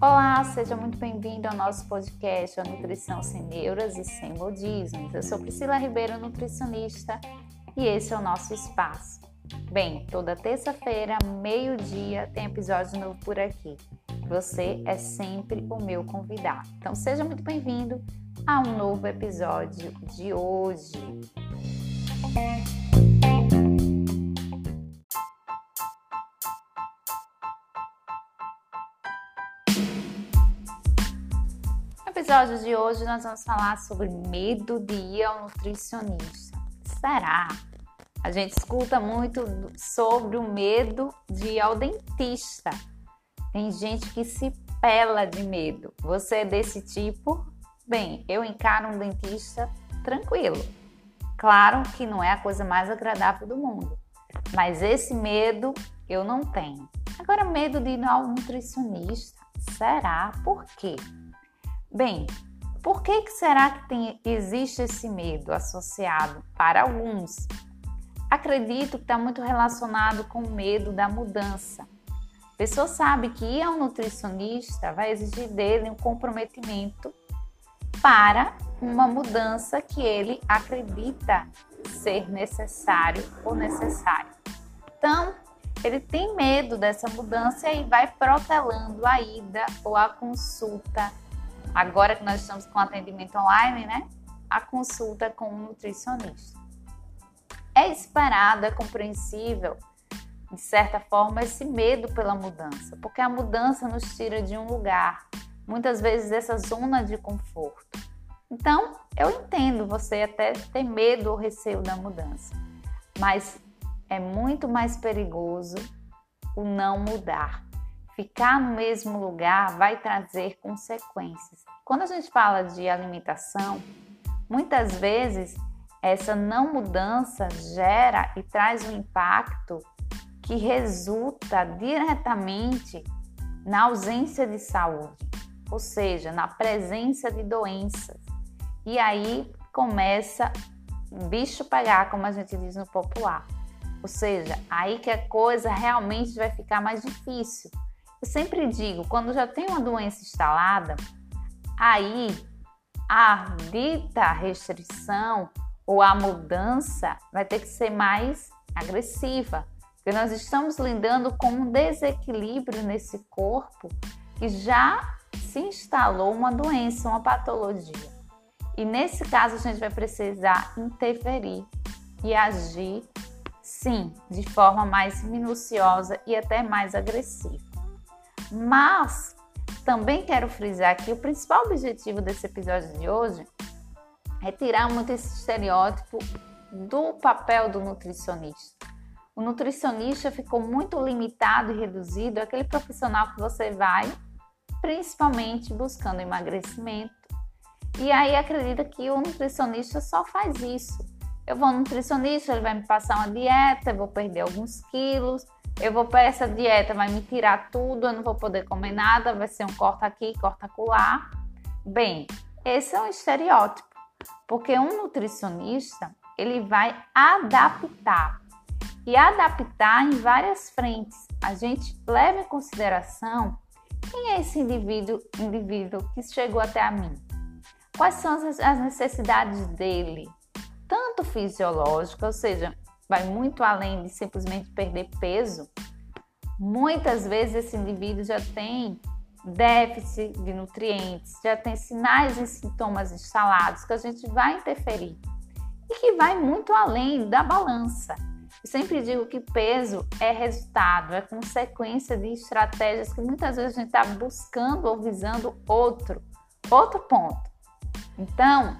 Olá, seja muito bem-vindo ao nosso podcast A Nutrição Sem Neuras e Sem Modismos. Eu sou Priscila Ribeiro, nutricionista, e esse é o nosso espaço. Bem, toda terça-feira, meio-dia, tem episódio novo por aqui. Você é sempre o meu convidado. Então, seja muito bem-vindo a um novo episódio de hoje. Episódio de hoje, nós vamos falar sobre medo de ir ao nutricionista. Será? A gente escuta muito sobre o medo de ir ao dentista. Tem gente que se pela de medo. Você é desse tipo? Bem, eu encaro um dentista tranquilo. Claro que não é a coisa mais agradável do mundo, mas esse medo eu não tenho. Agora, medo de ir ao nutricionista, será? Por quê? Bem, por que, que será que tem, existe esse medo associado para alguns? Acredito que está muito relacionado com o medo da mudança. A pessoa sabe que ir ao nutricionista vai exigir dele um comprometimento para uma mudança que ele acredita ser necessário ou necessário. Então, ele tem medo dessa mudança e vai protelando a ida ou a consulta. Agora que nós estamos com atendimento online, né? A consulta com um nutricionista. É esperado, é compreensível, de certa forma, esse medo pela mudança, porque a mudança nos tira de um lugar, muitas vezes dessa zona de conforto. Então, eu entendo você até ter medo ou receio da mudança, mas é muito mais perigoso o não mudar. Ficar no mesmo lugar vai trazer consequências. Quando a gente fala de alimentação, muitas vezes essa não mudança gera e traz um impacto que resulta diretamente na ausência de saúde, ou seja, na presença de doenças. E aí começa bicho pegar, como a gente diz no popular. Ou seja, aí que a coisa realmente vai ficar mais difícil. Eu sempre digo, quando já tem uma doença instalada, aí a dita restrição ou a mudança vai ter que ser mais agressiva, porque nós estamos lidando com um desequilíbrio nesse corpo que já se instalou uma doença, uma patologia. E nesse caso a gente vai precisar interferir e agir, sim, de forma mais minuciosa e até mais agressiva. Mas também quero frisar aqui o principal objetivo desse episódio de hoje é tirar muito esse estereótipo do papel do nutricionista. O nutricionista ficou muito limitado e reduzido àquele profissional que você vai, principalmente buscando emagrecimento. E aí acredita que o nutricionista só faz isso. Eu vou no nutricionista, ele vai me passar uma dieta, eu vou perder alguns quilos, eu vou para essa dieta, vai me tirar tudo, eu não vou poder comer nada, vai ser um corta aqui, corta acolá. Bem, esse é um estereótipo. Porque um nutricionista, ele vai adaptar. E adaptar em várias frentes. A gente leva em consideração quem é esse indivíduo, indivíduo que chegou até a mim. Quais são as necessidades dele? Tanto fisiológica, ou seja, vai muito além de simplesmente perder peso. Muitas vezes esse indivíduo já tem déficit de nutrientes, já tem sinais e sintomas instalados que a gente vai interferir e que vai muito além da balança. Eu sempre digo que peso é resultado, é consequência de estratégias que muitas vezes a gente está buscando ou visando outro, outro ponto. Então,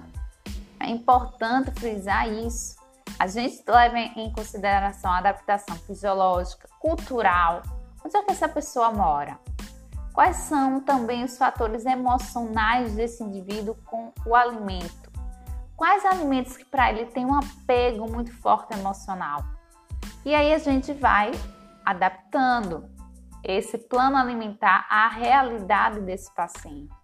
é importante frisar isso. A gente leva em consideração a adaptação fisiológica, cultural, onde é que essa pessoa mora, Quais são também os fatores emocionais desse indivíduo com o alimento? Quais alimentos que para ele tem um apego muito forte emocional? E aí a gente vai adaptando esse plano alimentar à realidade desse paciente.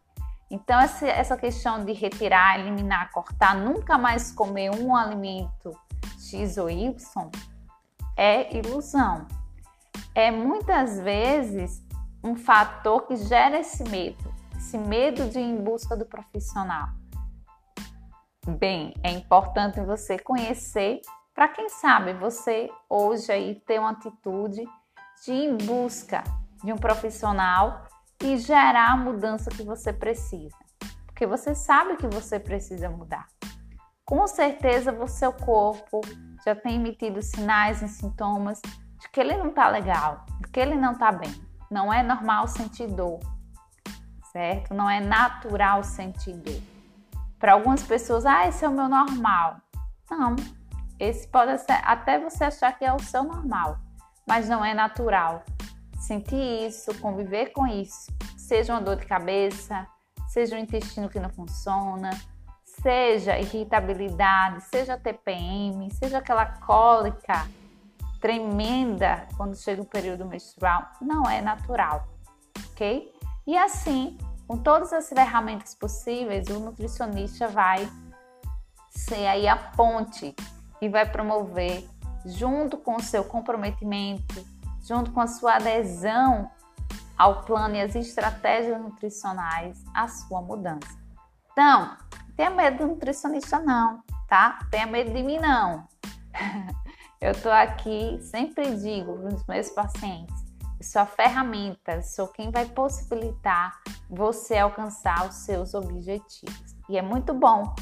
Então, essa questão de retirar, eliminar, cortar, nunca mais comer um alimento X ou Y é ilusão. é muitas vezes um fator que gera esse medo, esse medo de ir em busca do profissional. Bem, é importante você conhecer para quem sabe você hoje aí ter uma atitude de ir em busca de um profissional e gerar a mudança que você precisa. Porque você sabe que você precisa mudar. Com certeza o seu corpo já tem emitido sinais e sintomas de que ele não está legal, de que ele não está bem. Não é normal sentir dor, certo? Não é natural sentir dor. Para algumas pessoas, ah, esse é o meu normal. Não, esse pode ser, até você achar que é o seu normal, mas não é natural. Sentir isso, conviver com isso, seja uma dor de cabeça, seja um intestino que não funciona, seja irritabilidade, seja TPM, seja aquela cólica tremenda quando chega o período menstrual, não é natural, ok? E assim, com todas as ferramentas possíveis, o nutricionista vai ser aí a ponte e vai promover, junto com o seu comprometimento, junto com a sua adesão ao plano e as estratégias nutricionais, a sua mudança. Então, tenha medo do nutricionista não, tá? Tenha medo de mim não. eu tô aqui, sempre digo para os meus pacientes, eu sou a ferramenta, sou quem vai possibilitar você alcançar os seus objetivos. E é muito bom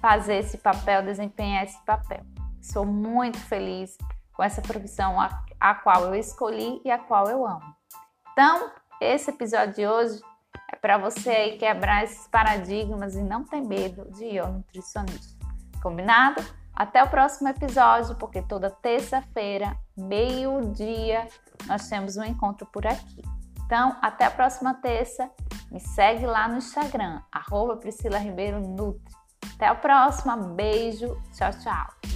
fazer esse papel, desempenhar esse papel. Sou muito feliz com essa profissão a, a qual eu escolhi e a qual eu amo. Então, esse episódio de hoje para você aí quebrar esses paradigmas e não ter medo de ir ao nutricionista. Combinado? Até o próximo episódio, porque toda terça-feira, meio-dia, nós temos um encontro por aqui. Então, até a próxima terça. Me segue lá no Instagram, arroba Priscila Ribeiro Nutri. Até a próxima. Beijo. Tchau, tchau.